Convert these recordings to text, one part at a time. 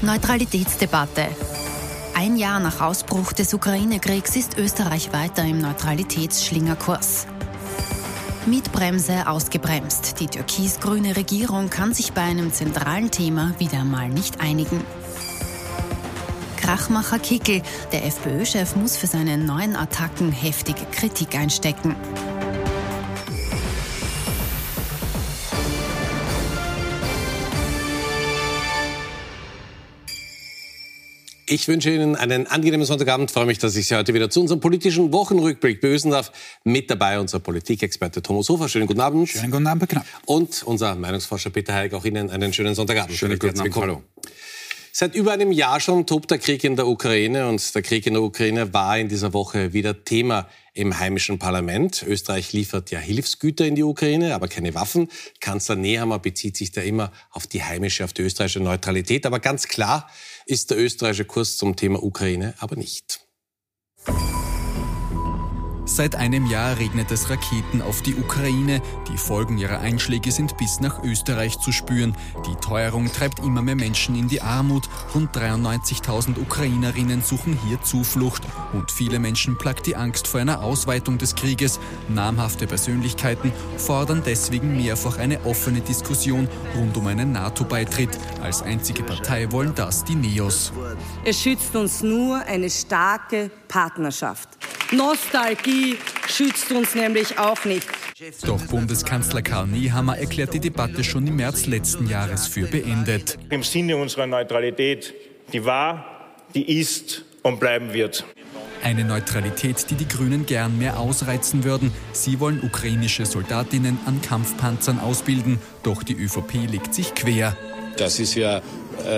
Neutralitätsdebatte. Ein Jahr nach Ausbruch des Ukraine-Kriegs ist Österreich weiter im Neutralitätsschlingerkurs. Mietbremse ausgebremst. Die türkis-grüne Regierung kann sich bei einem zentralen Thema wieder mal nicht einigen. Krachmacher Kickel. Der FPÖ-Chef muss für seine neuen Attacken heftige Kritik einstecken. Ich wünsche Ihnen einen angenehmen Sonntagabend. Ich freue mich, dass ich Sie heute wieder zu unserem politischen Wochenrückblick begrüßen darf. Mit dabei unser Politikexperte Thomas Hofer. Schönen guten Abend. Schönen guten Abend, Knapp. Und unser Meinungsforscher Peter Heig. Auch Ihnen einen schönen Sonntagabend. Schönen guten Abend. Hallo. Seit über einem Jahr schon tobt der Krieg in der Ukraine und der Krieg in der Ukraine war in dieser Woche wieder Thema im heimischen Parlament. Österreich liefert ja Hilfsgüter in die Ukraine, aber keine Waffen. Kanzler Nehammer bezieht sich da immer auf die heimische, auf die österreichische Neutralität. Aber ganz klar ist der österreichische Kurs zum Thema Ukraine aber nicht. Seit einem Jahr regnet es Raketen auf die Ukraine. Die Folgen ihrer Einschläge sind bis nach Österreich zu spüren. Die Teuerung treibt immer mehr Menschen in die Armut. Rund 93.000 Ukrainerinnen suchen hier Zuflucht. Und viele Menschen plagt die Angst vor einer Ausweitung des Krieges. Namhafte Persönlichkeiten fordern deswegen mehrfach eine offene Diskussion rund um einen NATO-Beitritt. Als einzige Partei wollen das die Neos. Es schützt uns nur eine starke Partnerschaft. Nostalgie schützt uns nämlich auch nicht. Doch Bundeskanzler Karl Nehammer erklärt die Debatte schon im März letzten Jahres für beendet. Im Sinne unserer Neutralität, die war, die ist und bleiben wird. Eine Neutralität, die die Grünen gern mehr ausreizen würden. Sie wollen ukrainische Soldatinnen an Kampfpanzern ausbilden, doch die ÖVP legt sich quer. Das ist ja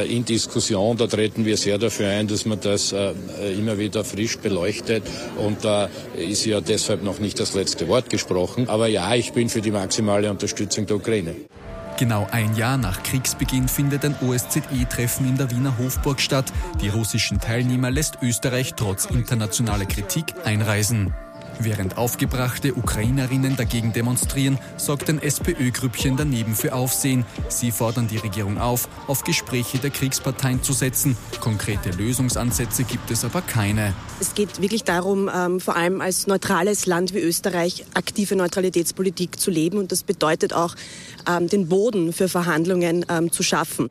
in Diskussion. Da treten wir sehr dafür ein, dass man das äh, immer wieder frisch beleuchtet. Und da ist ja deshalb noch nicht das letzte Wort gesprochen. Aber ja, ich bin für die maximale Unterstützung der Ukraine. Genau ein Jahr nach Kriegsbeginn findet ein OSZE-Treffen in der Wiener Hofburg statt. Die russischen Teilnehmer lässt Österreich trotz internationaler Kritik einreisen. Während aufgebrachte Ukrainerinnen dagegen demonstrieren, sorgt ein SPÖ-Grüppchen daneben für Aufsehen. Sie fordern die Regierung auf, auf Gespräche der Kriegsparteien zu setzen. Konkrete Lösungsansätze gibt es aber keine. Es geht wirklich darum, ähm, vor allem als neutrales Land wie Österreich aktive Neutralitätspolitik zu leben. Und das bedeutet auch, ähm, den Boden für Verhandlungen ähm, zu schaffen.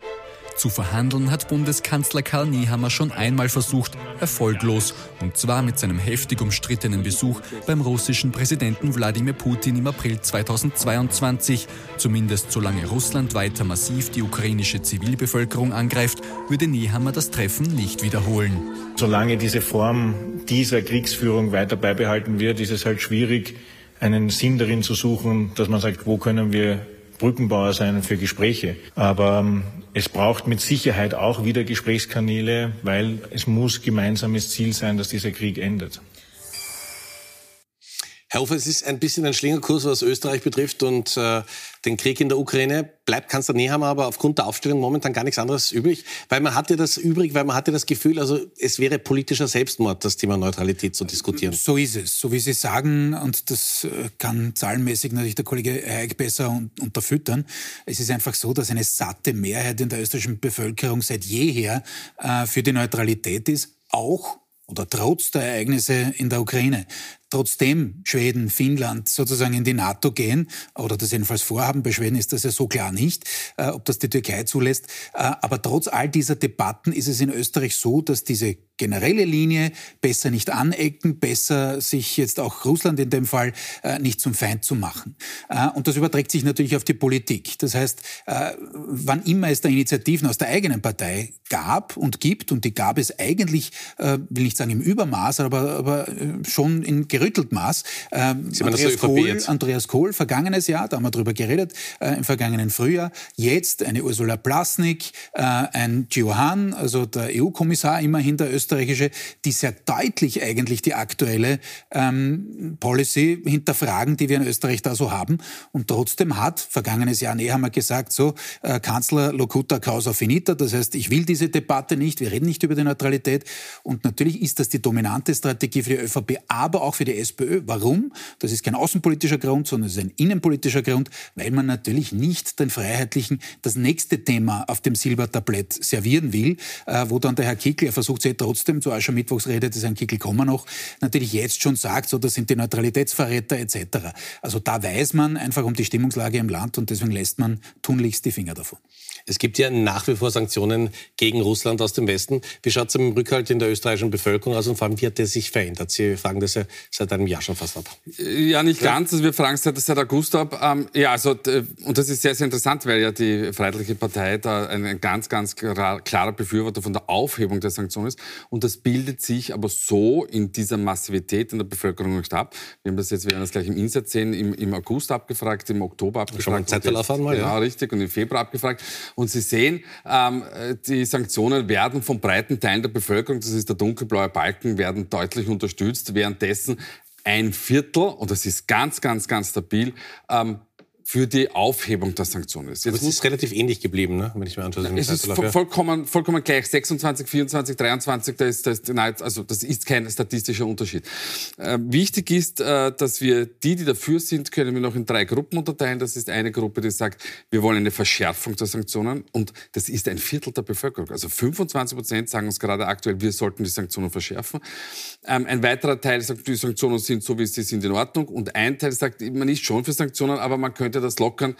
Zu verhandeln hat Bundeskanzler Karl Niehammer schon einmal versucht, erfolglos, und zwar mit seinem heftig umstrittenen Besuch beim russischen Präsidenten Wladimir Putin im April 2022. Zumindest solange Russland weiter massiv die ukrainische Zivilbevölkerung angreift, würde Niehammer das Treffen nicht wiederholen. Solange diese Form dieser Kriegsführung weiter beibehalten wird, ist es halt schwierig, einen Sinn darin zu suchen, dass man sagt, wo können wir Brückenbauer sein für Gespräche. Aber ähm, es braucht mit Sicherheit auch wieder Gesprächskanäle, weil es muss gemeinsames Ziel sein, dass dieser Krieg endet. Herr Hofer, es ist ein bisschen ein Schlingerkurs, was Österreich betrifft und äh, den Krieg in der Ukraine. Bleibt Kanzler Nehammer aber aufgrund der Aufstellung momentan gar nichts anderes übrig, weil man hatte das übrig, weil man hatte das Gefühl, also es wäre politischer Selbstmord, das Thema Neutralität zu diskutieren. So ist es, so wie Sie sagen, und das äh, kann zahlenmäßig natürlich der Kollege Heik besser unterfüttern. Es ist einfach so, dass eine satte Mehrheit in der österreichischen Bevölkerung seit jeher äh, für die Neutralität ist, auch oder trotz der Ereignisse in der Ukraine trotzdem Schweden, Finnland sozusagen in die NATO gehen oder das jedenfalls vorhaben, bei Schweden ist das ja so klar nicht, äh, ob das die Türkei zulässt. Äh, aber trotz all dieser Debatten ist es in Österreich so, dass diese generelle Linie besser nicht anecken, besser sich jetzt auch Russland in dem Fall äh, nicht zum Feind zu machen. Äh, und das überträgt sich natürlich auf die Politik. Das heißt, äh, wann immer es da Initiativen aus der eigenen Partei gab und gibt, und die gab es eigentlich, äh, will nicht sagen im Übermaß, aber, aber schon in gerüttelt Maß. Ähm, Andreas, Kohl, Andreas Kohl, vergangenes Jahr, da haben wir drüber geredet, äh, im vergangenen Frühjahr. Jetzt eine Ursula Plasnik, äh, ein Gio Hahn, also der EU-Kommissar immerhin der Österreich österreichische, die sehr deutlich eigentlich die aktuelle ähm, Policy hinterfragen, die wir in Österreich da so haben. Und trotzdem hat, vergangenes Jahr näher haben wir gesagt, so, äh, Kanzler locuta causa finita, das heißt, ich will diese Debatte nicht, wir reden nicht über die Neutralität. Und natürlich ist das die dominante Strategie für die ÖVP, aber auch für die SPÖ. Warum? Das ist kein außenpolitischer Grund, sondern es ist ein innenpolitischer Grund, weil man natürlich nicht den Freiheitlichen das nächste Thema auf dem Silbertablett servieren will, äh, wo dann der Herr Kickl, er versucht sie trotzdem, zur Aschermittwochsrede des Herrn Kickl kommen noch, natürlich jetzt schon sagt, so, das sind die Neutralitätsverräter etc. Also da weiß man einfach um die Stimmungslage im Land und deswegen lässt man tunlichst die Finger davon. Es gibt ja nach wie vor Sanktionen gegen Russland aus dem Westen. Wie schaut es im Rückhalt in der österreichischen Bevölkerung aus und vor allem, wie hat der sich verändert? Sie fragen das ja seit einem Jahr schon fast ab. Ja, nicht ganz. Also wir fragen es seit, seit August ab. Ähm, ja, also, und das ist sehr, sehr interessant, weil ja die Freiheitliche Partei da ein, ein ganz, ganz klarer Befürworter von der Aufhebung der Sanktionen ist. Und das bildet sich aber so in dieser Massivität in der Bevölkerung nicht ab. Wir haben das jetzt, wir werden das gleich im Insatz sehen, im, im August abgefragt, im Oktober abgefragt. Schon mal Zeitverlauf einmal, ja. Genau, richtig. Und im Februar abgefragt. Und Sie sehen, ähm, die Sanktionen werden von breiten Teilen der Bevölkerung, das ist der dunkelblaue Balken, werden deutlich unterstützt. Währenddessen ein Viertel, und das ist ganz, ganz, ganz stabil, ähm, für die Aufhebung der Sanktionen ist. Jetzt Aber es ist relativ ähnlich geblieben, ne? wenn ich mir anschaue. Es ist voll, vollkommen, vollkommen gleich. 26, 24, 23, da ist, das, also das ist kein statistischer Unterschied. Äh, wichtig ist, äh, dass wir die, die dafür sind, können wir noch in drei Gruppen unterteilen. Das ist eine Gruppe, die sagt, wir wollen eine Verschärfung der Sanktionen und das ist ein Viertel der Bevölkerung. Also 25 Prozent sagen uns gerade aktuell, wir sollten die Sanktionen verschärfen. Ähm, ein weiterer Teil sagt, die Sanktionen sind so, wie sie sind, in Ordnung und ein Teil sagt, man ist schon für Sanktionen, aber man könnte könnte das lockern.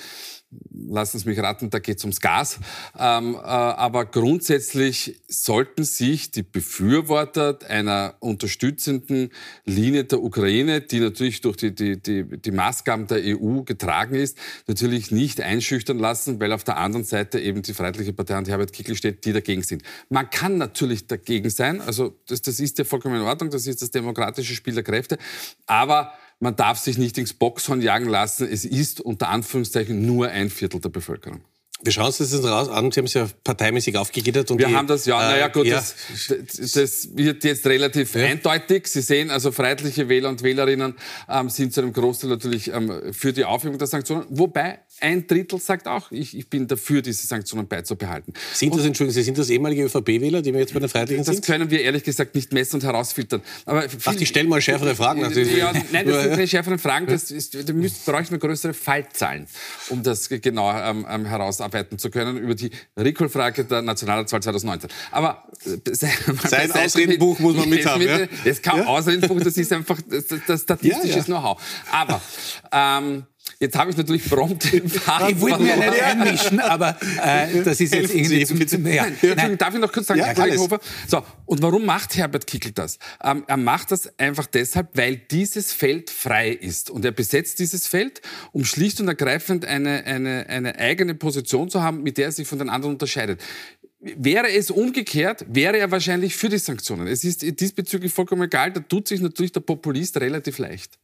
Lassen Sie mich raten, da geht es ums Gas. Ähm, äh, aber grundsätzlich sollten sich die Befürworter einer unterstützenden Linie der Ukraine, die natürlich durch die, die, die, die Maßgaben der EU getragen ist, natürlich nicht einschüchtern lassen, weil auf der anderen Seite eben die Freiheitliche Partei und Herbert Kickl steht, die dagegen sind. Man kann natürlich dagegen sein, also das, das ist ja vollkommen in Ordnung, das ist das demokratische Spiel der Kräfte, aber man darf sich nicht ins Boxhorn jagen lassen. Es ist unter Anführungszeichen nur ein Viertel der Bevölkerung. Wir schauen uns das jetzt raus an. Sie haben es ja parteimäßig aufgegliedert. Und wir die, haben das, ja, äh, naja gut, ja. Das, das, wird jetzt relativ ja. eindeutig. Sie sehen also, freiheitliche Wähler und Wählerinnen ähm, sind zu einem Großteil natürlich ähm, für die Aufhebung der Sanktionen. Wobei ein Drittel sagt auch, ich, ich bin dafür, diese Sanktionen beizubehalten. Sind das, Entschuldigung, Sie sind das ehemalige ÖVP-Wähler, die wir jetzt bei den Freiheitlichen das sind? Das können wir ehrlich gesagt nicht messen und herausfiltern. Aber Ach, ich stelle mal schärfere Fragen. Natürlich. Ja, nein, das sind keine schärferen Fragen. Das ist, da bräuchten wir größere Fallzahlen, um das genau ähm, ähm herausarbeiten zu können über die Recall-Frage der Nationalratswahl 2019. Aber äh, sein Ausredenbuch muss man mit haben. Ja? Das ist kein ja? Ausredenbuch, das ist einfach das, das statistisches ja, Know-how. Aber ähm, Jetzt habe ich natürlich prompt den Faden Ich wollte mir nicht einmischen, aber äh, das ist jetzt irgendwie zum, zum, ja. Nein, Darf ich noch kurz sagen, ja, Hofer? So, und warum macht Herbert Kickl das? Ähm, er macht das einfach deshalb, weil dieses Feld frei ist. Und er besetzt dieses Feld, um schlicht und ergreifend eine, eine, eine eigene Position zu haben, mit der er sich von den anderen unterscheidet. Wäre es umgekehrt, wäre er wahrscheinlich für die Sanktionen. Es ist diesbezüglich vollkommen egal, da tut sich natürlich der Populist relativ leicht.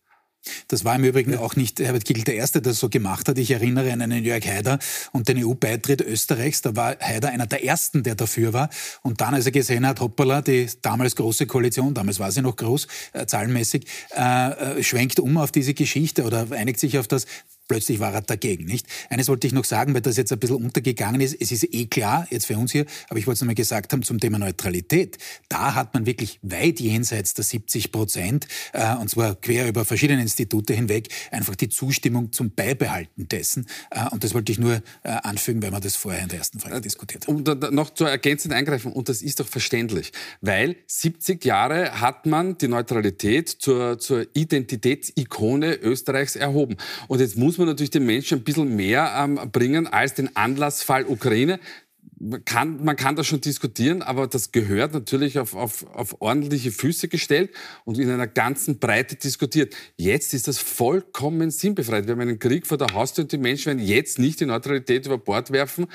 Das war im Übrigen auch nicht Herbert Kickl der Erste, der das so gemacht hat. Ich erinnere an einen Jörg Haider und den EU-Beitritt Österreichs. Da war Haider einer der Ersten, der dafür war. Und dann, als er gesehen hat, hoppala, die damals große Koalition, damals war sie noch groß, äh, zahlenmäßig, äh, äh, schwenkt um auf diese Geschichte oder einigt sich auf das, Plötzlich war er dagegen, nicht? Eines wollte ich noch sagen, weil das jetzt ein bisschen untergegangen ist. Es ist eh klar, jetzt für uns hier, aber ich wollte es nochmal gesagt haben zum Thema Neutralität. Da hat man wirklich weit jenseits der 70 Prozent, äh, und zwar quer über verschiedene Institute hinweg, einfach die Zustimmung zum Beibehalten dessen. Äh, und das wollte ich nur äh, anfügen, weil wir das vorher in der ersten Frage diskutiert haben. Um da noch zu ergänzend eingreifen, und das ist doch verständlich, weil 70 Jahre hat man die Neutralität zur, zur Identitätsikone Österreichs erhoben. Und jetzt muss muss man natürlich den Menschen ein bisschen mehr ähm, bringen als den Anlassfall Ukraine. Man kann, man kann das schon diskutieren, aber das gehört natürlich auf, auf, auf ordentliche Füße gestellt und in einer ganzen Breite diskutiert. Jetzt ist das vollkommen sinnbefreit. Wir haben einen Krieg vor der Haustür und die Menschen werden jetzt nicht die Neutralität über Bord werfen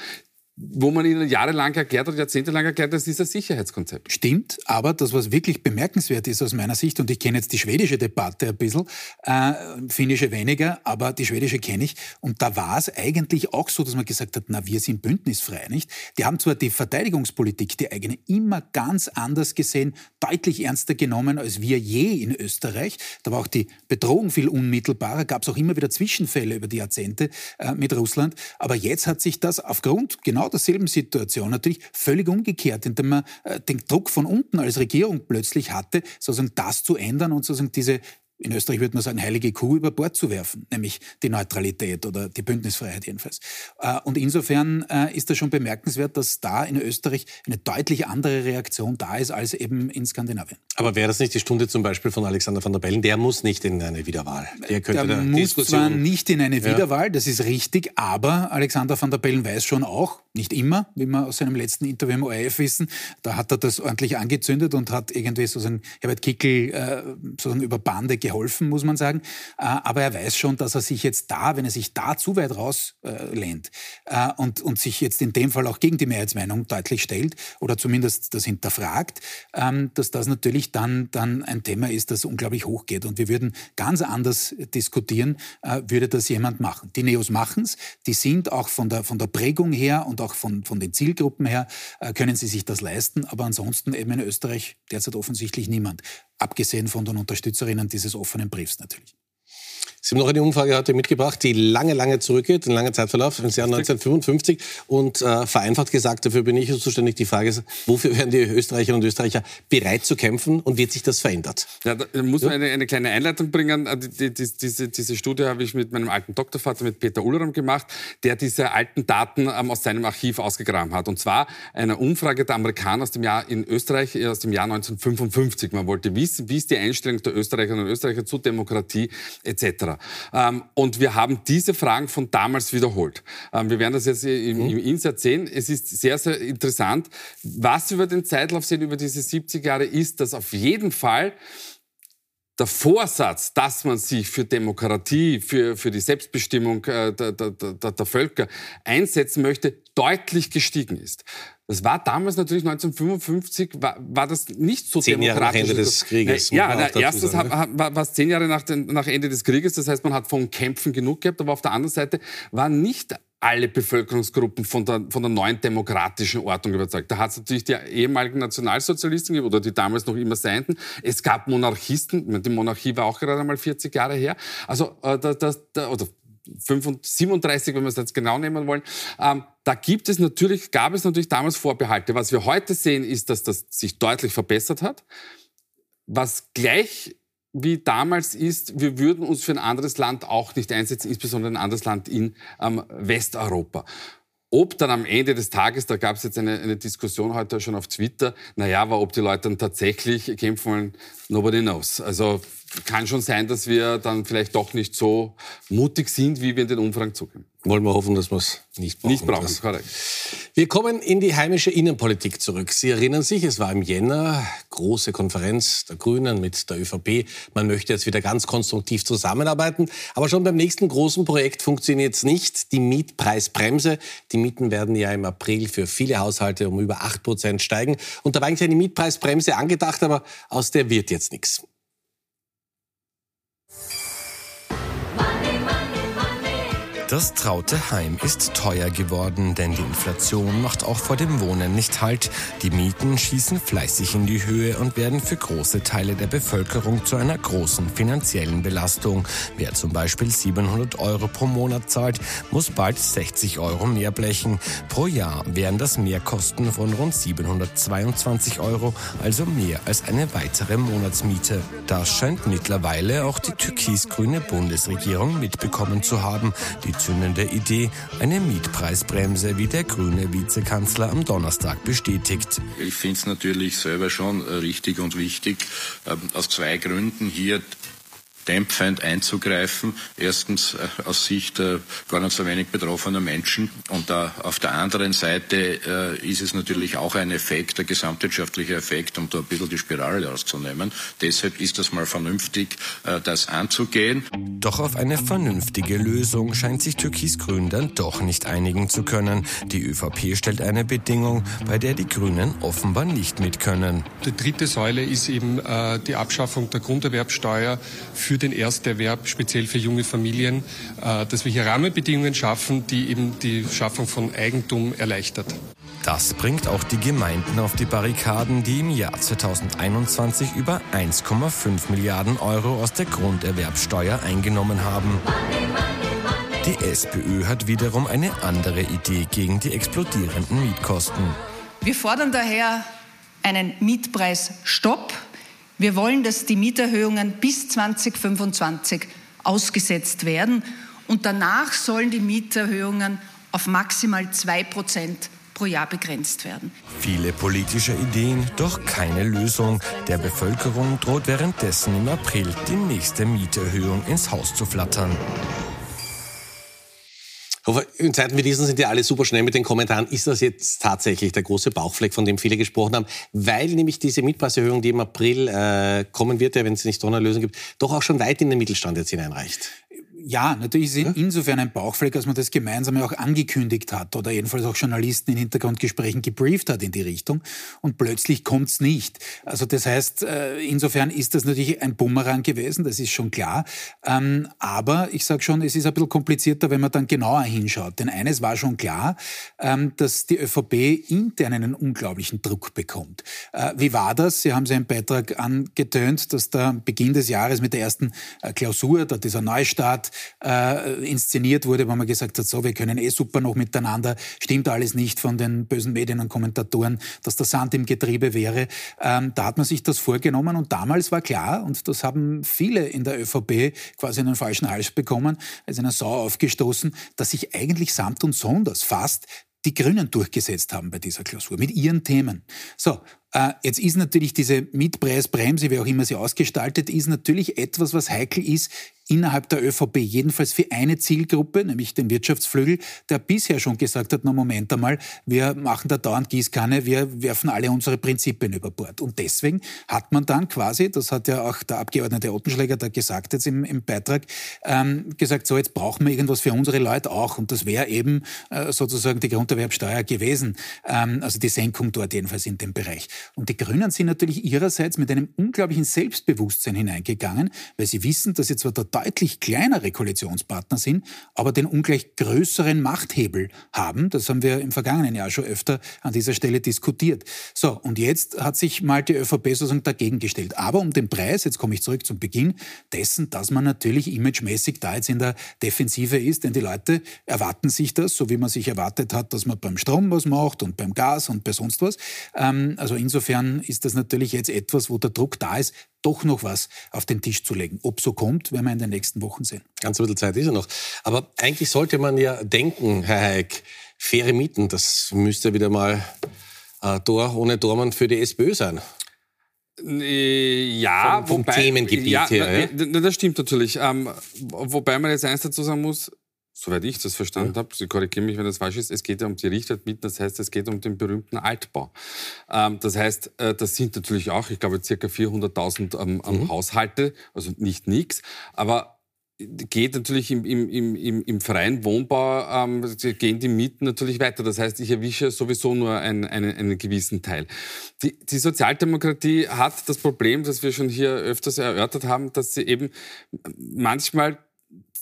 wo man ihnen jahrelang erklärt hat, jahrzehntelang erklärt, das ist ein Sicherheitskonzept. Stimmt, aber das, was wirklich bemerkenswert ist aus meiner Sicht, und ich kenne jetzt die schwedische Debatte ein bisschen, äh, finnische weniger, aber die schwedische kenne ich, und da war es eigentlich auch so, dass man gesagt hat, na, wir sind bündnisfrei, nicht? Die haben zwar die Verteidigungspolitik, die eigene, immer ganz anders gesehen, deutlich ernster genommen als wir je in Österreich. Da war auch die Bedrohung viel unmittelbarer, gab es auch immer wieder Zwischenfälle über die Jahrzehnte äh, mit Russland. Aber jetzt hat sich das aufgrund genau derselben Situation natürlich völlig umgekehrt, indem man äh, den Druck von unten als Regierung plötzlich hatte, sozusagen das zu ändern und sozusagen diese in Österreich würde man sagen, heilige Kuh über Bord zu werfen, nämlich die Neutralität oder die Bündnisfreiheit jedenfalls. Äh, und insofern äh, ist das schon bemerkenswert, dass da in Österreich eine deutlich andere Reaktion da ist als eben in Skandinavien. Aber wäre das nicht die Stunde zum Beispiel von Alexander van der Bellen? Der muss nicht in eine Wiederwahl. Der, könnte der muss Diskussion zwar nicht in eine Wiederwahl, ja. das ist richtig, aber Alexander van der Bellen weiß schon auch, nicht immer, wie wir aus seinem letzten Interview im ORF wissen, da hat er das ordentlich angezündet und hat irgendwie sozusagen Herbert Kickel äh, sozusagen über Bande geholfen, muss man sagen. Äh, aber er weiß schon, dass er sich jetzt da, wenn er sich da zu weit rauslehnt äh, äh, und, und sich jetzt in dem Fall auch gegen die Mehrheitsmeinung deutlich stellt oder zumindest das hinterfragt, ähm, dass das natürlich dann, dann ein Thema ist, das unglaublich hoch geht. Und wir würden ganz anders diskutieren, würde das jemand machen. Die Neos machen es, die sind auch von der, von der Prägung her und auch von, von den Zielgruppen her, können sie sich das leisten. Aber ansonsten eben in Österreich derzeit offensichtlich niemand abgesehen von den Unterstützerinnen dieses offenen Briefs natürlich. Sie haben noch eine Umfrage heute mitgebracht, die lange, lange zurückgeht, ein langer Zeitverlauf ins Jahr 1955. Und äh, vereinfacht gesagt, dafür bin ich zuständig, die Frage ist, wofür werden die Österreicherinnen und Österreicher bereit zu kämpfen und wird sich das verändert? Ja, da muss man eine, eine kleine Einleitung bringen. Äh, die, die, diese, diese Studie habe ich mit meinem alten Doktorvater, mit Peter Ulram gemacht, der diese alten Daten ähm, aus seinem Archiv ausgegraben hat. Und zwar eine Umfrage der Amerikaner aus dem Jahr in Österreich äh, aus dem Jahr 1955. Man wollte wissen, wie ist die Einstellung der Österreicherinnen und Österreicher zu Demokratie etc. Ähm, und wir haben diese Fragen von damals wiederholt. Ähm, wir werden das jetzt im, im Insert sehen. Es ist sehr, sehr interessant. Was über den Zeitlauf sehen, über diese 70 Jahre, ist, dass auf jeden Fall der Vorsatz, dass man sich für Demokratie, für, für die Selbstbestimmung äh, der, der, der, der Völker einsetzen möchte, deutlich gestiegen ist. Das war damals natürlich 1955, war, war das nicht so zehn demokratisch. Jahre nach Ende des Krieges. Ja, na, erstens sagen, ne? war, war es zehn Jahre nach, den, nach Ende des Krieges. Das heißt, man hat von Kämpfen genug gehabt. Aber auf der anderen Seite war nicht alle Bevölkerungsgruppen von der, von der neuen demokratischen Ordnung überzeugt. Da hat es natürlich die ehemaligen Nationalsozialisten oder die damals noch immer seienden. Es gab Monarchisten, die Monarchie war auch gerade einmal 40 Jahre her. Also äh, das, das, oder 37, wenn wir es jetzt genau nehmen wollen. Ähm, da gibt es natürlich, gab es natürlich damals Vorbehalte. Was wir heute sehen, ist, dass das sich deutlich verbessert hat. Was gleich wie damals ist, wir würden uns für ein anderes Land auch nicht einsetzen, insbesondere ein anderes Land in ähm, Westeuropa. Ob dann am Ende des Tages, da gab es jetzt eine, eine, Diskussion heute schon auf Twitter, naja, aber ob die Leute dann tatsächlich kämpfen wollen, nobody knows. Also kann schon sein, dass wir dann vielleicht doch nicht so mutig sind, wie wir in den Umfragen zugeben. Wollen wir hoffen, dass wir es nicht brauchen. Nicht brauchen, korrekt. Wir kommen in die heimische Innenpolitik zurück. Sie erinnern sich, es war im Jänner, große Konferenz der Grünen mit der ÖVP. Man möchte jetzt wieder ganz konstruktiv zusammenarbeiten. Aber schon beim nächsten großen Projekt funktioniert es nicht. Die Mietpreisbremse. Die Mieten werden ja im April für viele Haushalte um über 8 Prozent steigen. Und da war eigentlich eine Mietpreisbremse angedacht, aber aus der wird jetzt nichts. you Das traute Heim ist teuer geworden, denn die Inflation macht auch vor dem Wohnen nicht Halt. Die Mieten schießen fleißig in die Höhe und werden für große Teile der Bevölkerung zu einer großen finanziellen Belastung. Wer zum Beispiel 700 Euro pro Monat zahlt, muss bald 60 Euro mehr blechen. Pro Jahr wären das Mehrkosten von rund 722 Euro, also mehr als eine weitere Monatsmiete. Das scheint mittlerweile auch die türkis-grüne Bundesregierung mitbekommen zu haben. Die zündende Idee, eine Mietpreisbremse, wie der grüne Vizekanzler am Donnerstag bestätigt. Ich finde es natürlich selber schon richtig und wichtig, ähm, aus zwei Gründen hier dämpfend einzugreifen. Erstens äh, aus Sicht äh, gar nicht so wenig betroffener Menschen. Und äh, auf der anderen Seite äh, ist es natürlich auch ein Effekt, der gesamtwirtschaftliche Effekt, um da ein bisschen die Spirale auszunehmen. Deshalb ist das mal vernünftig, äh, das anzugehen. Doch auf eine vernünftige Lösung scheint sich Türkis-Grün dann doch nicht einigen zu können. Die ÖVP stellt eine Bedingung, bei der die Grünen offenbar nicht mit können. Die dritte Säule ist eben äh, die Abschaffung der Grunderwerbsteuer für den Ersterwerb, speziell für junge Familien, äh, dass wir hier Rahmenbedingungen schaffen, die eben die Schaffung von Eigentum erleichtert. Das bringt auch die Gemeinden auf die Barrikaden, die im Jahr 2021 über 1,5 Milliarden Euro aus der Grunderwerbsteuer eingenommen haben. Die SPÖ hat wiederum eine andere Idee gegen die explodierenden Mietkosten. Wir fordern daher einen Mietpreisstopp. Wir wollen, dass die Mieterhöhungen bis 2025 ausgesetzt werden und danach sollen die Mieterhöhungen auf maximal 2 Prozent pro Jahr begrenzt werden. Viele politische Ideen, doch keine Lösung. Der Bevölkerung droht währenddessen im April die nächste Mieterhöhung ins Haus zu flattern. In Zeiten wie diesen sind ja alle super schnell mit den Kommentaren. Ist das jetzt tatsächlich der große Bauchfleck, von dem viele gesprochen haben? Weil nämlich diese Mietpreiserhöhung, die im April äh, kommen wird, ja, wenn es nicht so eine Lösung gibt, doch auch schon weit in den Mittelstand jetzt hineinreicht ja, natürlich ist es insofern ein Bauchfleck, als man das gemeinsam auch angekündigt hat oder jedenfalls auch Journalisten in Hintergrundgesprächen gebrieft hat in die Richtung und plötzlich kommt es nicht. Also das heißt, äh, insofern ist das natürlich ein Bumerang gewesen, das ist schon klar. Ähm, aber ich sage schon, es ist ein bisschen komplizierter, wenn man dann genauer hinschaut. Denn eines war schon klar, ähm, dass die ÖVP intern einen unglaublichen Druck bekommt. Äh, wie war das? Sie haben seinen Beitrag angetönt, dass der Beginn des Jahres mit der ersten äh, Klausur, da dieser Neustart, äh, inszeniert wurde, wo man gesagt hat, so, wir können eh super noch miteinander, stimmt alles nicht von den bösen Medien und Kommentatoren, dass der Sand im Getriebe wäre. Ähm, da hat man sich das vorgenommen und damals war klar, und das haben viele in der ÖVP quasi in den falschen Hals bekommen, als einer Sau aufgestoßen, dass sich eigentlich samt und sonders fast die Grünen durchgesetzt haben bei dieser Klausur mit ihren Themen. So, jetzt ist natürlich diese Mietpreisbremse, wie auch immer sie ausgestaltet ist, natürlich etwas, was heikel ist innerhalb der ÖVP, jedenfalls für eine Zielgruppe, nämlich den Wirtschaftsflügel, der bisher schon gesagt hat, na Moment einmal, wir machen da dauernd Gießkanne, wir werfen alle unsere Prinzipien über Bord. Und deswegen hat man dann quasi, das hat ja auch der Abgeordnete Ottenschläger da gesagt jetzt im, im Beitrag, ähm, gesagt, so jetzt brauchen wir irgendwas für unsere Leute auch. Und das wäre eben äh, sozusagen die Grunderwerbsteuer gewesen, ähm, also die Senkung dort jedenfalls in dem Bereich. Und die Grünen sind natürlich ihrerseits mit einem unglaublichen Selbstbewusstsein hineingegangen, weil sie wissen, dass sie zwar der deutlich kleinere Koalitionspartner sind, aber den ungleich größeren Machthebel haben. Das haben wir im vergangenen Jahr schon öfter an dieser Stelle diskutiert. So, und jetzt hat sich mal die ÖVP sozusagen dagegen gestellt. Aber um den Preis, jetzt komme ich zurück zum Beginn, dessen, dass man natürlich imagemäßig da jetzt in der Defensive ist, denn die Leute erwarten sich das, so wie man sich erwartet hat, dass man beim Strom was macht und beim Gas und bei sonst was. Ähm, also insofern ist das natürlich jetzt etwas, wo der Druck da ist, doch noch was auf den Tisch zu legen. Ob so kommt, werden wir in den nächsten Wochen sehen. Ganz ein bisschen Zeit ist ja noch. Aber eigentlich sollte man ja denken, Herr Heik, faire Mieten, das müsste wieder mal äh, Tor ohne Dormann für die SPÖ sein. Äh, ja, vom, vom wobei, Themengebiet ja, her. Ja? Das stimmt natürlich. Ähm, wobei man jetzt eins dazu sagen muss, soweit ich das verstanden ja. habe, Sie korrigieren mich, wenn das falsch ist, es geht ja um die Richtwertmieten, das heißt, es geht um den berühmten Altbau. Ähm, das heißt, äh, das sind natürlich auch, ich glaube, circa 400.000 ähm, mhm. Haushalte, also nicht nichts, aber geht natürlich im, im, im, im freien Wohnbau, ähm, gehen die Mieten natürlich weiter. Das heißt, ich erwische sowieso nur einen, einen, einen gewissen Teil. Die, die Sozialdemokratie hat das Problem, das wir schon hier öfters erörtert haben, dass sie eben manchmal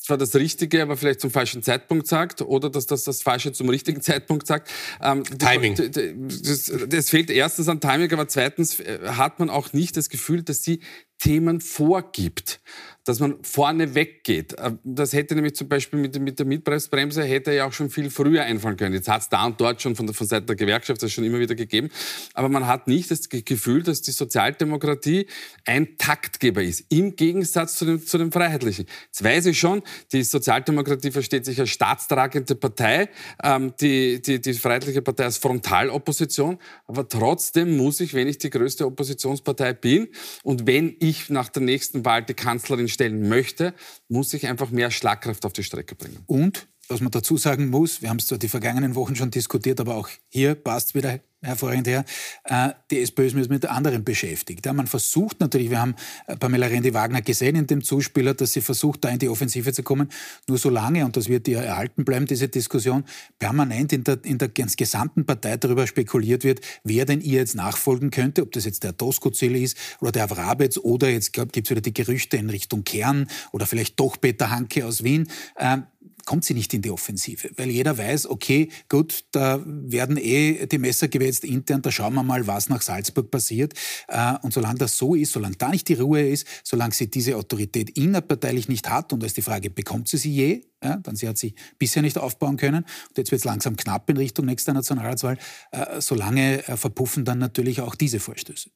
zwar das Richtige, aber vielleicht zum falschen Zeitpunkt sagt oder dass das das Falsche zum richtigen Zeitpunkt sagt. Ähm, Timing. Das, fehlt erstens an Timing, aber zweitens äh, hat man auch nicht das Gefühl, dass sie Themen vorgibt dass man vorne weggeht. Äh, das hätte nämlich zum Beispiel mit, mit der Mietpreisbremse hätte ja auch schon viel früher einfallen können. Jetzt hat es da und dort schon von, der, von Seiten der Gewerkschaft das schon immer wieder gegeben. Aber man hat nicht das Gefühl, dass die Sozialdemokratie ein Taktgeber ist. Im Gegensatz zu dem, zu dem Freiheitlichen. Jetzt weiß ich schon, die Sozialdemokratie versteht sich als staatstragende Partei, ähm, die, die, die Freiheitliche Partei als Frontalopposition. Aber trotzdem muss ich, wenn ich die größte Oppositionspartei bin und wenn ich ich nach der nächsten Wahl die Kanzlerin stellen möchte, muss ich einfach mehr Schlagkraft auf die Strecke bringen. Und was man dazu sagen muss, wir haben es zwar die vergangenen Wochen schon diskutiert, aber auch hier passt wieder hervorragend her, äh, die SPÖ ist mit anderen beschäftigt. man versucht natürlich, wir haben äh, Pamela Rendi-Wagner gesehen in dem Zuspieler, dass sie versucht, da in die Offensive zu kommen. Nur solange, und das wird ihr erhalten bleiben, diese Diskussion, permanent in der, in der gesamten Partei darüber spekuliert wird, wer denn ihr jetzt nachfolgen könnte, ob das jetzt der Doskozil ist oder der Wrabetz oder jetzt gibt es wieder die Gerüchte in Richtung Kern oder vielleicht doch Peter Hanke aus Wien. Kommt sie nicht in die Offensive, weil jeder weiß, okay, gut, da werden eh die Messer gewetzt intern, da schauen wir mal, was nach Salzburg passiert. Äh, und solange das so ist, solange da nicht die Ruhe ist, solange sie diese Autorität innerparteilich nicht hat, und da ist die Frage, bekommt sie sie je? Ja, dann sie hat sie bisher nicht aufbauen können und jetzt wird es langsam knapp in Richtung nächster Nationalratswahl. Äh, solange äh, verpuffen dann natürlich auch diese Vorstöße.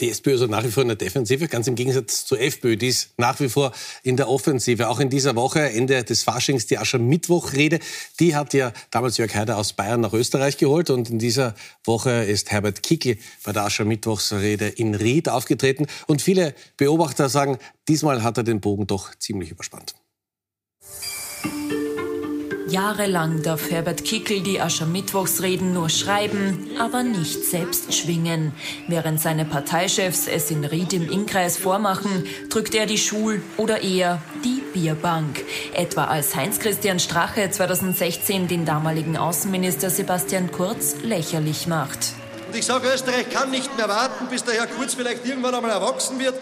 Die SPÖ ist also nach wie vor in der Defensive, ganz im Gegensatz zur FPÖ, die ist nach wie vor in der Offensive. Auch in dieser Woche, Ende des Faschings, die Aschermittwoch-Rede, die hat ja damals Jörg Haider aus Bayern nach Österreich geholt. Und in dieser Woche ist Herbert Kickl bei der Aschermittwochsrede in Ried aufgetreten. Und viele Beobachter sagen, diesmal hat er den Bogen doch ziemlich überspannt. Jahrelang darf Herbert Kickel die Aschermittwochsreden nur schreiben, aber nicht selbst schwingen. Während seine Parteichefs es in Ried im Innkreis vormachen, drückt er die Schul- oder eher die Bierbank. Etwa als Heinz-Christian Strache 2016 den damaligen Außenminister Sebastian Kurz lächerlich macht. Und ich sage, Österreich kann nicht mehr warten, bis der Herr Kurz vielleicht irgendwann einmal erwachsen wird.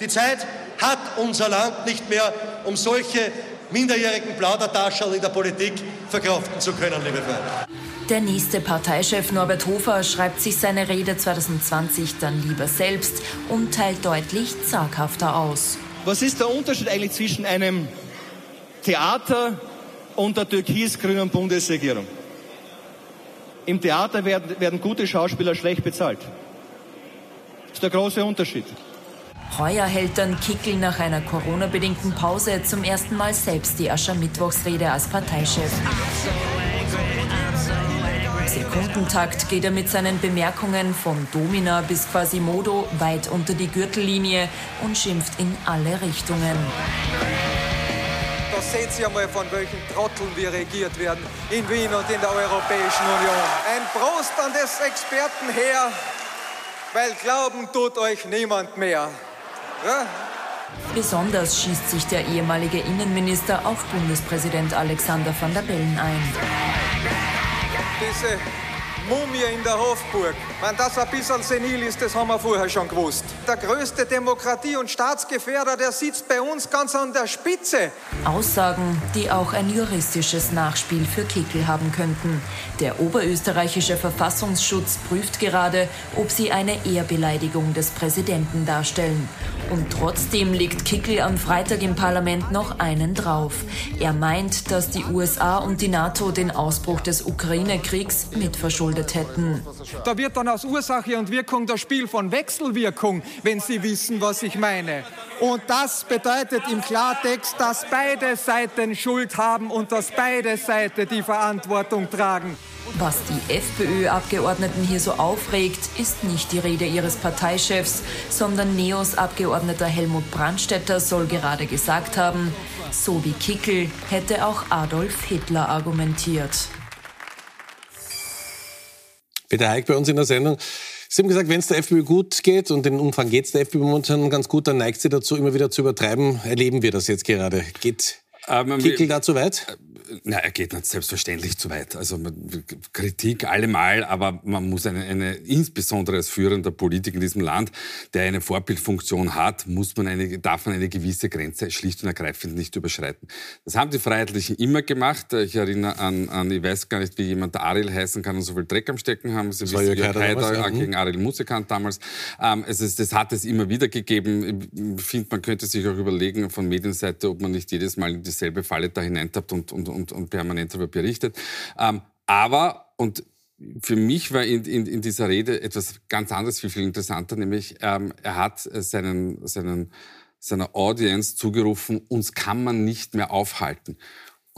Die Zeit hat unser Land nicht mehr, um solche minderjährigen Plaudertaschel in der Politik verkraften zu können, liebe Freunde. Der nächste Parteichef Norbert Hofer schreibt sich seine Rede 2020 dann lieber selbst und teilt deutlich zaghafter aus. Was ist der Unterschied eigentlich zwischen einem Theater und der türkis-grünen Bundesregierung? Im Theater werden, werden gute Schauspieler schlecht bezahlt. Das ist der große Unterschied. Heuer hält dann Kickel nach einer Corona-bedingten Pause zum ersten Mal selbst die Aschermittwochsrede als Parteichef. Sekundentakt geht er mit seinen Bemerkungen von Domina bis Quasimodo weit unter die Gürtellinie und schimpft in alle Richtungen. Da seht ihr mal, von welchen Trotteln wir regiert werden in Wien und in der Europäischen Union. Ein Prost an das Expertenheer, weil glauben tut euch niemand mehr. Ja? Besonders schießt sich der ehemalige Innenminister auf Bundespräsident Alexander van der Bellen ein. Diese Mumie in der Hofburg. Wenn das ein bisschen senil ist, das haben wir vorher schon gewusst. Der größte Demokratie- und Staatsgefährder, der sitzt bei uns ganz an der Spitze. Aussagen, die auch ein juristisches Nachspiel für Kickel haben könnten. Der oberösterreichische Verfassungsschutz prüft gerade, ob sie eine Ehrbeleidigung des Präsidenten darstellen. Und trotzdem legt Kickel am Freitag im Parlament noch einen drauf. Er meint, dass die USA und die NATO den Ausbruch des Ukraine-Kriegs mitverschuldet hätten. Da wird dann aus Ursache und Wirkung das Spiel von Wechselwirkung, wenn Sie wissen, was ich meine. Und das bedeutet im Klartext, dass beide Seiten Schuld haben und dass beide Seiten die Verantwortung tragen. Was die FPÖ-Abgeordneten hier so aufregt, ist nicht die Rede ihres Parteichefs, sondern Neos-Abgeordneter Helmut Brandstätter soll gerade gesagt haben, so wie Kickel hätte auch Adolf Hitler argumentiert. Peter Heik bei uns in der Sendung. Sie haben gesagt, wenn es der FPÖ gut geht und den Umfang geht es der FPÖ momentan ganz gut, dann neigt sie dazu, immer wieder zu übertreiben. Erleben wir das jetzt gerade? Geht ähm, Kickel da zu weit? Na, er geht nicht selbstverständlich zu weit. Also Kritik allemal, aber man muss eine, eine, insbesondere als führender Politiker in diesem Land, der eine Vorbildfunktion hat, muss man eine, darf man eine gewisse Grenze schlicht und ergreifend nicht überschreiten. Das haben die Freiheitlichen immer gemacht. Ich erinnere an, an ich weiß gar nicht, wie jemand Ariel heißen kann und so viel Dreck am Stecken haben. Sie das wissen, Jörg Haider gegen Ariel Musikant damals. Ähm, es ist, das hat es immer wieder gegeben. Ich finde, man könnte sich auch überlegen von Medienseite, ob man nicht jedes Mal in dieselbe Falle da hineintappt und, und, und, und permanent darüber berichtet. Ähm, aber, und für mich war in, in, in, dieser Rede etwas ganz anderes, viel, viel interessanter, nämlich ähm, er hat seinen, seinen, seiner Audience zugerufen, uns kann man nicht mehr aufhalten.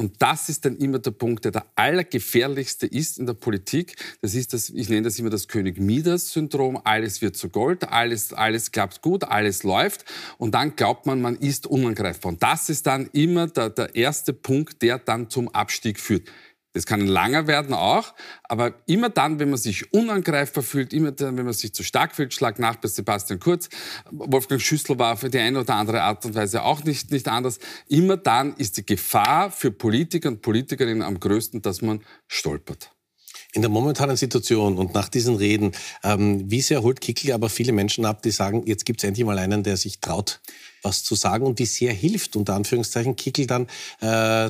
Und das ist dann immer der Punkt, der der allergefährlichste ist in der Politik. Das ist das, ich nenne das immer das König Midas-Syndrom. Alles wird zu Gold, alles, alles klappt gut, alles läuft. Und dann glaubt man, man ist unangreifbar. Und das ist dann immer der, der erste Punkt, der dann zum Abstieg führt. Das kann langer werden auch, aber immer dann, wenn man sich unangreifbar fühlt, immer dann, wenn man sich zu stark fühlt, schlag nach bei Sebastian Kurz. Wolfgang Schüssel war für die eine oder andere Art und Weise auch nicht, nicht anders. Immer dann ist die Gefahr für Politiker und Politikerinnen am größten, dass man stolpert. In der momentanen Situation und nach diesen Reden, ähm, wie sehr holt Kickel aber viele Menschen ab, die sagen, jetzt gibt es endlich mal einen, der sich traut, was zu sagen und wie sehr hilft, unter Anführungszeichen, Kickel dann äh,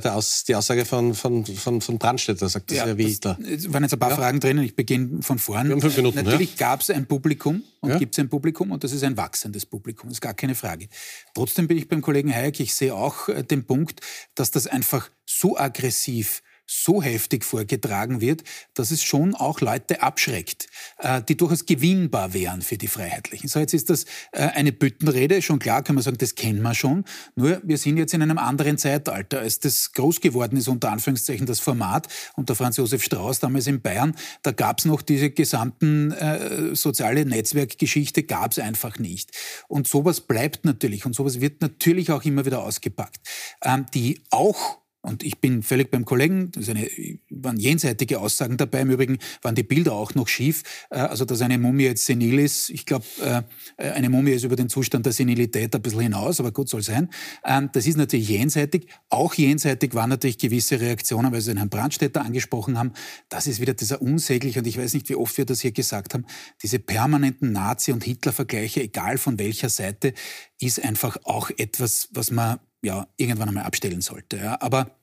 Aus, die Aussage von, von, von, von Brandstätter, sagt das ja, wie das, da. Es waren jetzt ein paar ja. Fragen drinnen, ich beginne von vorn. Wir haben fünf Minuten, Natürlich ja. gab es ein Publikum und ja. gibt es ein Publikum und das ist ein wachsendes Publikum, das ist gar keine Frage. Trotzdem bin ich beim Kollegen Hayek, ich sehe auch äh, den Punkt, dass das einfach so aggressiv so heftig vorgetragen wird, dass es schon auch Leute abschreckt, äh, die durchaus gewinnbar wären für die Freiheitlichen. So, jetzt ist das äh, eine Büttenrede, schon klar kann man sagen, das kennen wir schon. Nur wir sind jetzt in einem anderen Zeitalter. Als das groß geworden ist, unter Anführungszeichen, das Format unter Franz Josef Strauß damals in Bayern, da gab es noch diese gesamten äh, soziale Netzwerkgeschichte, gab es einfach nicht. Und sowas bleibt natürlich und sowas wird natürlich auch immer wieder ausgepackt. Ähm, die auch und ich bin völlig beim Kollegen, das eine, waren jenseitige Aussagen dabei. Im Übrigen waren die Bilder auch noch schief. Äh, also, dass eine Mumie jetzt senil ist. Ich glaube, äh, eine Mumie ist über den Zustand der Senilität ein bisschen hinaus, aber gut soll sein. Ähm, das ist natürlich jenseitig. Auch jenseitig waren natürlich gewisse Reaktionen, weil Sie den Herrn Brandstätter angesprochen haben. Das ist wieder dieser unsägliche, und ich weiß nicht, wie oft wir das hier gesagt haben, diese permanenten Nazi- und Hitler-Vergleiche, egal von welcher Seite, ist einfach auch etwas, was man ja, irgendwann einmal abstellen sollte. Ja. Aber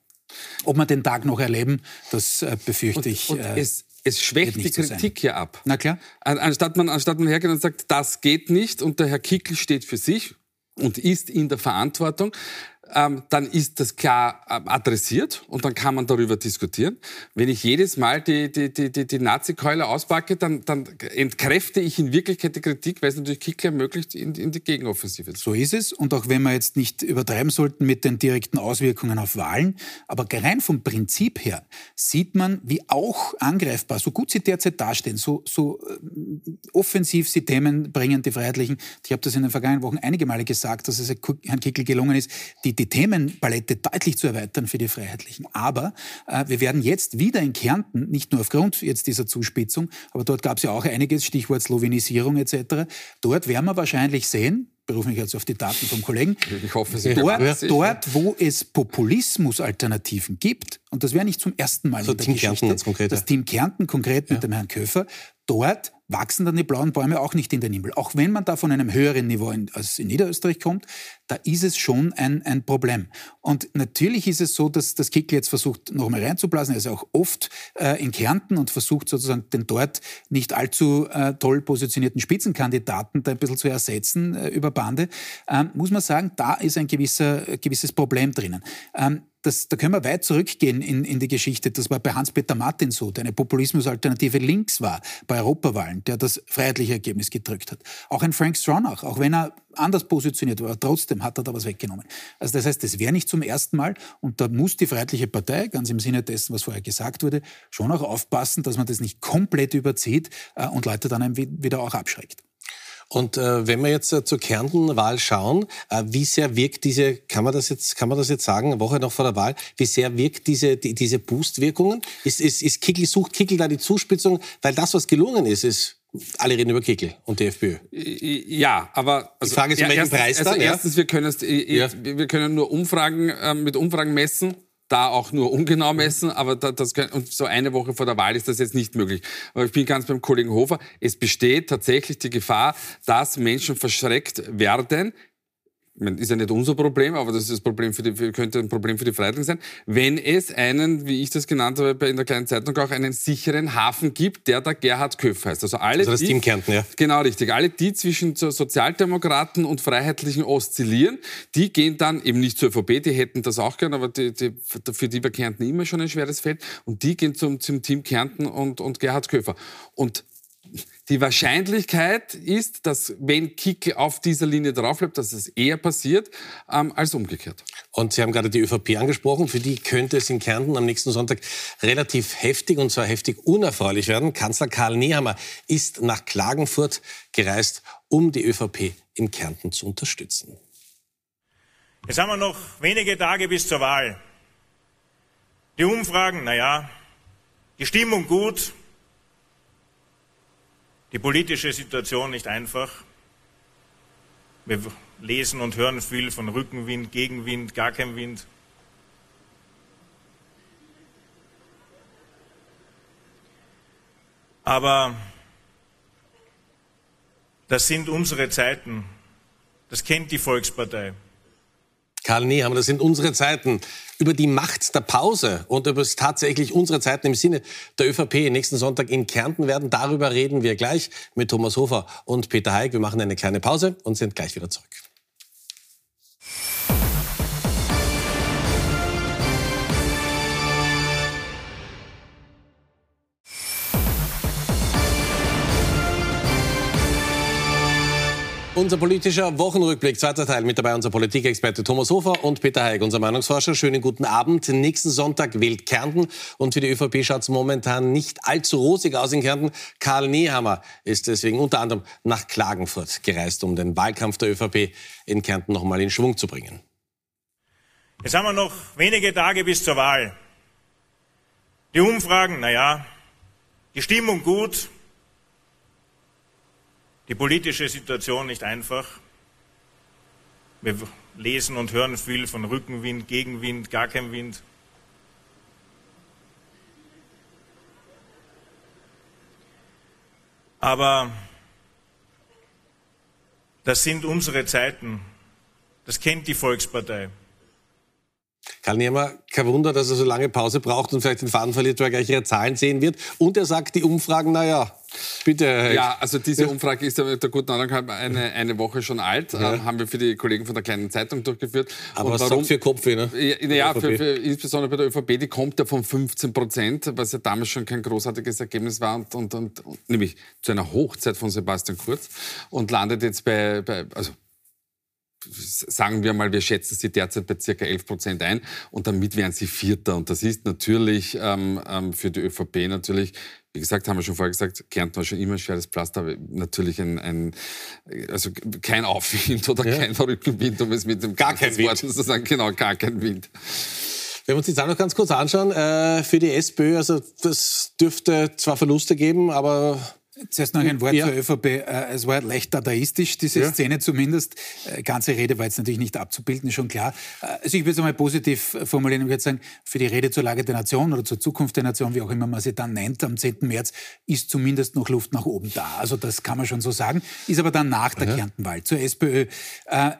ob wir den Tag noch erleben, das äh, befürchte und, ich. Und äh, es, es schwächt die Kritik hier ab. Na klar. Anstatt man, anstatt man hergeht und sagt, das geht nicht und der Herr Kickel steht für sich und ist in der Verantwortung, ähm, dann ist das klar ähm, adressiert und dann kann man darüber diskutieren. Wenn ich jedes Mal die, die, die, die, die Nazi-Keule auspacke, dann, dann entkräfte ich in Wirklichkeit die Kritik, weil es natürlich Kickler ermöglicht in, in die Gegenoffensive. So ist es. Und auch wenn wir jetzt nicht übertreiben sollten mit den direkten Auswirkungen auf Wahlen, aber rein vom Prinzip her sieht man, wie auch angreifbar, so gut sie derzeit dastehen, so, so äh, offensiv sie Themen bringen, die Freiheitlichen. Ich habe das in den vergangenen Wochen einige Male gesagt, dass es Herrn Kickel gelungen ist, die die Themenpalette deutlich zu erweitern für die Freiheitlichen. Aber äh, wir werden jetzt wieder in Kärnten, nicht nur aufgrund jetzt dieser Zuspitzung, aber dort gab es ja auch einiges, Stichwort Slowenisierung etc., dort werden wir wahrscheinlich sehen, berufe mich jetzt auf die Daten vom Kollegen. Ich hoffe, Sie dort, dort, wo es Populismus-Alternativen gibt, und das wäre nicht zum ersten Mal also in der Team Geschichte, Kärnten konkret, das Team Kärnten konkret ja. mit dem Herrn Köfer, dort wachsen dann die blauen Bäume auch nicht in den Himmel. Auch wenn man da von einem höheren Niveau in, als in Niederösterreich kommt, da ist es schon ein, ein Problem. Und natürlich ist es so, dass das Kickl jetzt versucht, noch mal reinzublasen. Er ist auch oft äh, in Kärnten und versucht sozusagen den dort nicht allzu äh, toll positionierten Spitzenkandidaten da ein bisschen zu ersetzen äh, über Bande. Ähm, muss man sagen, da ist ein gewisser, gewisses Problem drinnen. Ähm, das, da können wir weit zurückgehen in, in die Geschichte. Das war bei Hans-Peter Martin so, der eine Populismusalternative links war bei Europawahlen, der das freiheitliche Ergebnis gedrückt hat. Auch ein Frank Stronach, auch wenn er anders positioniert war, trotzdem hat er da was weggenommen. Also das heißt, das wäre nicht zum ersten Mal und da muss die Freiheitliche Partei, ganz im Sinne dessen, was vorher gesagt wurde, schon auch aufpassen, dass man das nicht komplett überzieht äh, und Leute dann wieder auch abschreckt. Und äh, wenn wir jetzt äh, zur Kärnten-Wahl schauen, äh, wie sehr wirkt diese, kann man das jetzt, kann man das jetzt sagen, eine Woche noch vor der Wahl, wie sehr wirkt diese, die, diese Boost-Wirkungen? Ist, ist, ist Kickel, sucht Kickel da die Zuspitzung? Weil das, was gelungen ist, ist alle reden über Kickel und die FPÖ. Ja, aber also, die Frage ist, um welchen erstens, Preis dann? Also erstens, wir können, es, ja. wir können nur Umfragen äh, mit Umfragen messen da auch nur ungenau messen, aber da, das und so eine Woche vor der Wahl ist das jetzt nicht möglich. Aber ich bin ganz beim Kollegen Hofer. Es besteht tatsächlich die Gefahr, dass Menschen verschreckt werden, ist ja nicht unser Problem, aber das ist das Problem für die, könnte ein Problem für die Freiheitlichen sein, wenn es einen, wie ich das genannt habe in der kleinen Zeitung auch, einen sicheren Hafen gibt, der da Gerhard Köpf heißt. Also alle, also das die, Team Kärnten, ja. Genau, richtig. Alle, die zwischen Sozialdemokraten und Freiheitlichen oszillieren, die gehen dann eben nicht zur ÖVP, die hätten das auch gern, aber die, die, für die war Kärnten immer schon ein schweres Feld und die gehen zum, zum Team Kärnten und, und Gerhard Köfer. Und die Wahrscheinlichkeit ist, dass wenn Kicke auf dieser Linie drauf bleibt, dass es eher passiert ähm, als umgekehrt. Und Sie haben gerade die ÖVP angesprochen. Für die könnte es in Kärnten am nächsten Sonntag relativ heftig und zwar heftig unerfreulich werden. Kanzler Karl Nehammer ist nach Klagenfurt gereist, um die ÖVP in Kärnten zu unterstützen. Jetzt haben wir noch wenige Tage bis zur Wahl. Die Umfragen, naja, die Stimmung gut, die politische Situation nicht einfach. Wir lesen und hören viel von Rückenwind, Gegenwind, gar kein Wind. Aber das sind unsere Zeiten. Das kennt die Volkspartei. Karl Nehammer, das sind unsere Zeiten. Über die Macht der Pause und über es tatsächlich unsere Zeiten im Sinne der ÖVP nächsten Sonntag in Kärnten werden. Darüber reden wir gleich mit Thomas Hofer und Peter Heik. Wir machen eine kleine Pause und sind gleich wieder zurück. Unser politischer Wochenrückblick, zweiter Teil. Mit dabei unser Politikexperte Thomas Hofer und Peter Heig, unser Meinungsforscher. Schönen guten Abend. Nächsten Sonntag wählt Kärnten und für die ÖVP schaut es momentan nicht allzu rosig aus in Kärnten. Karl Nehammer ist deswegen unter anderem nach Klagenfurt gereist, um den Wahlkampf der ÖVP in Kärnten noch mal in Schwung zu bringen. Jetzt haben wir noch wenige Tage bis zur Wahl. Die Umfragen, naja, die Stimmung gut, die politische Situation nicht einfach. Wir lesen und hören viel von Rückenwind, Gegenwind, gar kein Wind. Aber das sind unsere Zeiten. Das kennt die Volkspartei. Karl Niemer, kein Wunder, dass er so lange Pause braucht und vielleicht den Faden verliert, weil er gleich ihre Zahlen sehen wird. Und er sagt, die Umfragen, naja, bitte. Ja, also diese Umfrage ist ja mit der guten Ahnung eine, eine Woche schon alt. Ja. Ähm, haben wir für die Kollegen von der kleinen Zeitung durchgeführt. Aber und was warum, sagt für Kopfweh, ne? Ja, ja für, für, insbesondere bei der ÖVP, die kommt ja von 15 Prozent, was ja damals schon kein großartiges Ergebnis war, und, und, und, und nämlich zu einer Hochzeit von Sebastian Kurz und landet jetzt bei, bei also sagen wir mal, wir schätzen sie derzeit bei circa 11 Prozent ein und damit wären sie Vierter. Und das ist natürlich ähm, ähm, für die ÖVP natürlich, wie gesagt, haben wir schon vorher gesagt, Kärnten war schon immer ein schweres Pflaster, aber natürlich ein, ein also kein Aufwind oder ja. kein Rückenwind, um es mit dem gar kein Wort zu sagen, genau, gar kein Wind. Wenn wir uns die Zahl noch ganz kurz anschauen, äh, für die SPÖ, also das dürfte zwar Verluste geben, aber Zuerst noch ein Wort ja. zur ÖVP. Äh, es war leicht dadaistisch, diese ja. Szene zumindest. Äh, ganze Rede war jetzt natürlich nicht abzubilden, schon klar. Äh, also ich würde es einmal positiv formulieren und würde sagen, für die Rede zur Lage der Nation oder zur Zukunft der Nation, wie auch immer man sie dann nennt, am 10. März, ist zumindest noch Luft nach oben da. Also das kann man schon so sagen. Ist aber dann nach der ja. Kärntenwahl. Zur SPÖ.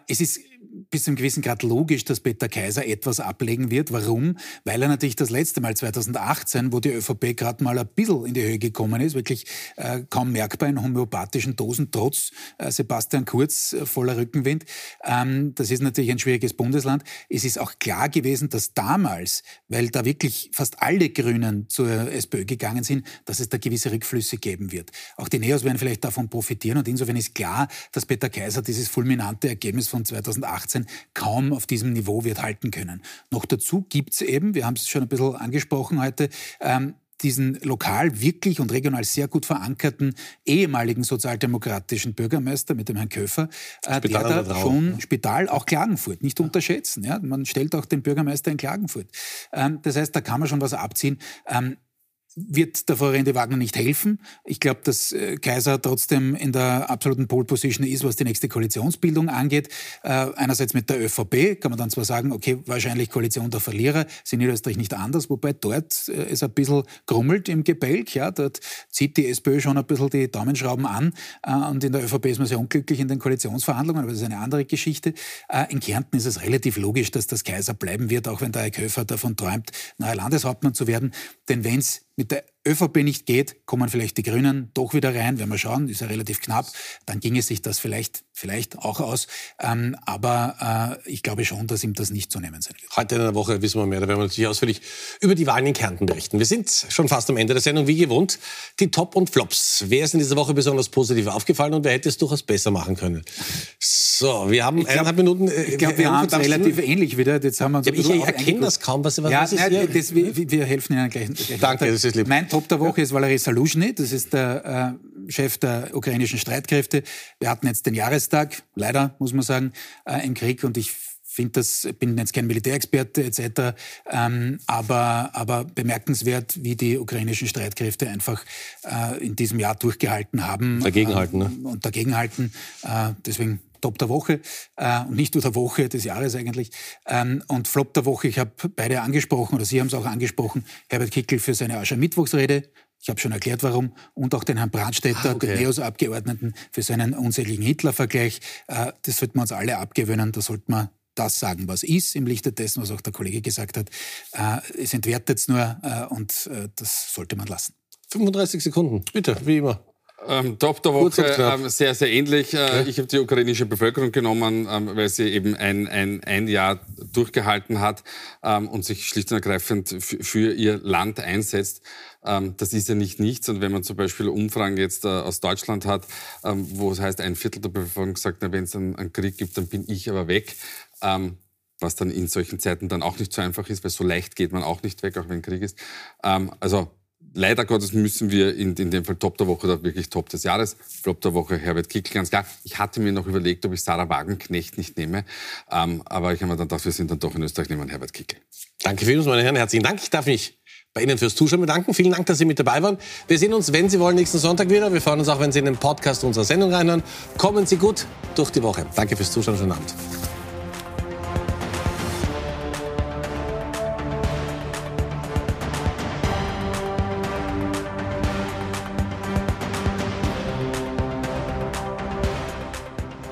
Es ist bis zu einem gewissen Grad logisch, dass Peter Kaiser etwas ablegen wird. Warum? Weil er natürlich das letzte Mal 2018, wo die ÖVP gerade mal ein bisschen in die Höhe gekommen ist, wirklich äh, kaum merkbar in homöopathischen Dosen, trotz äh, Sebastian Kurz äh, voller Rückenwind. Ähm, das ist natürlich ein schwieriges Bundesland. Es ist auch klar gewesen, dass damals, weil da wirklich fast alle Grünen zur SPÖ gegangen sind, dass es da gewisse Rückflüsse geben wird. Auch die Neos werden vielleicht davon profitieren und insofern ist klar, dass Peter Kaiser dieses fulminante Ergebnis von 2018 kaum auf diesem Niveau wird halten können. Noch dazu gibt es eben, wir haben es schon ein bisschen angesprochen heute, ähm, diesen lokal wirklich und regional sehr gut verankerten ehemaligen sozialdemokratischen Bürgermeister mit dem Herrn Köfer, äh, der da drauf, schon ja. Spital, auch Klagenfurt, nicht ja. unterschätzen. Ja? Man stellt auch den Bürgermeister in Klagenfurt. Ähm, das heißt, da kann man schon was abziehen. Ähm, wird der Frau Rende Wagner nicht helfen. Ich glaube, dass äh, Kaiser trotzdem in der absoluten Pole Position ist, was die nächste Koalitionsbildung angeht. Äh, einerseits mit der ÖVP kann man dann zwar sagen, okay, wahrscheinlich Koalition der Verlierer, ist in Niederösterreich nicht anders, wobei dort äh, es ein bisschen grummelt im Gebälk. Ja, dort zieht die SPÖ schon ein bisschen die Daumenschrauben an und in der ÖVP ist man sehr unglücklich in den Koalitionsverhandlungen, aber das ist eine andere Geschichte. in Kärnten ist es relativ logisch, dass das Kaiser bleiben wird, auch wenn der Herr Köfer davon träumt, neuer Landeshauptmann zu werden. Denn wenn es mit der ÖVP nicht geht, kommen vielleicht die Grünen doch wieder rein, werden wir schauen, ist ja relativ knapp, dann ginge sich das vielleicht, vielleicht auch aus. Ähm, aber äh, ich glaube schon, dass ihm das nicht zu nehmen sein wird. Heute in einer Woche wissen wir mehr, da werden wir natürlich ausführlich über die Wahlen in Kärnten berichten. Wir sind schon fast am Ende der Sendung, wie gewohnt, die Top und Flops. Wer ist in dieser Woche besonders positiv aufgefallen und wer hätte es durchaus besser machen können? So, wir haben ich glaub, eineinhalb Minuten. Äh, ich glaube, wir haben es relativ ähnlich wieder. Jetzt haben wir uns ja, ich erkenne das kaum. Was, was ja, ist nein, das, wir, wir, helfen Ihnen gleich. gleich Danke, das ist lieb. Mein Top der Woche ist Valery Saluzhny. Das ist der äh, Chef der ukrainischen Streitkräfte. Wir hatten jetzt den Jahrestag, leider muss man sagen, äh, im Krieg und ich finde das, bin jetzt kein Militärexperte etc., ähm, aber, aber bemerkenswert, wie die ukrainischen Streitkräfte einfach äh, in diesem Jahr durchgehalten haben. Dagegenhalten, äh, ne? Und dagegenhalten. Äh, deswegen Top der Woche äh, und nicht nur der Woche, des Jahres eigentlich. Ähm, und Flop der Woche, ich habe beide angesprochen, oder Sie haben es auch angesprochen, Herbert Kickel für seine Aschermittwochsrede. Ich habe schon erklärt, warum. Und auch den Herrn Brandstätter, ah, okay. den NEOS-Abgeordneten, für seinen unsäglichen Hitler-Vergleich. Äh, das sollten wir uns alle abgewöhnen. Da sollten wir das sagen, was ist, im Lichte dessen, was auch der Kollege gesagt hat. Äh, es entwertet es nur äh, und äh, das sollte man lassen. 35 Sekunden, bitte, wie immer. Ähm, Top der Woche ähm, sehr, sehr ähnlich. Äh, okay. Ich habe die ukrainische Bevölkerung genommen, ähm, weil sie eben ein, ein, ein Jahr durchgehalten hat ähm, und sich schlicht und ergreifend für ihr Land einsetzt. Ähm, das ist ja nicht nichts. Und wenn man zum Beispiel Umfragen jetzt äh, aus Deutschland hat, ähm, wo es heißt, ein Viertel der Bevölkerung sagt, wenn es einen, einen, Krieg gibt, dann bin ich aber weg. was dann in solchen Zeiten dann auch nicht so einfach ist, weil so leicht geht man auch nicht weg, auch wenn Krieg ist. also leider Gottes müssen wir in, in dem Fall Top der Woche wirklich Top des Jahres, Flop der Woche Herbert Kickl, ganz klar. Ich hatte mir noch überlegt, ob ich Sarah Wagenknecht nicht nehme, ähm, aber ich habe mir dann gedacht, wir sind dann doch in Österreich, nehmen Herbert Kickl. Danke vielmals, meine Herren, herzlichen Dank. Ich darf mich bei Ihnen fürs Zuschauen bedanken. Vielen Dank, dass Sie mit dabei waren. Wir sehen uns, wenn Sie wollen, nächsten Sonntag wieder. Wir freuen uns auch, wenn Sie in den Podcast unserer Sendung reinhören. Kommen Sie gut durch die Woche. Danke fürs Zuschauen. Schönen Abend.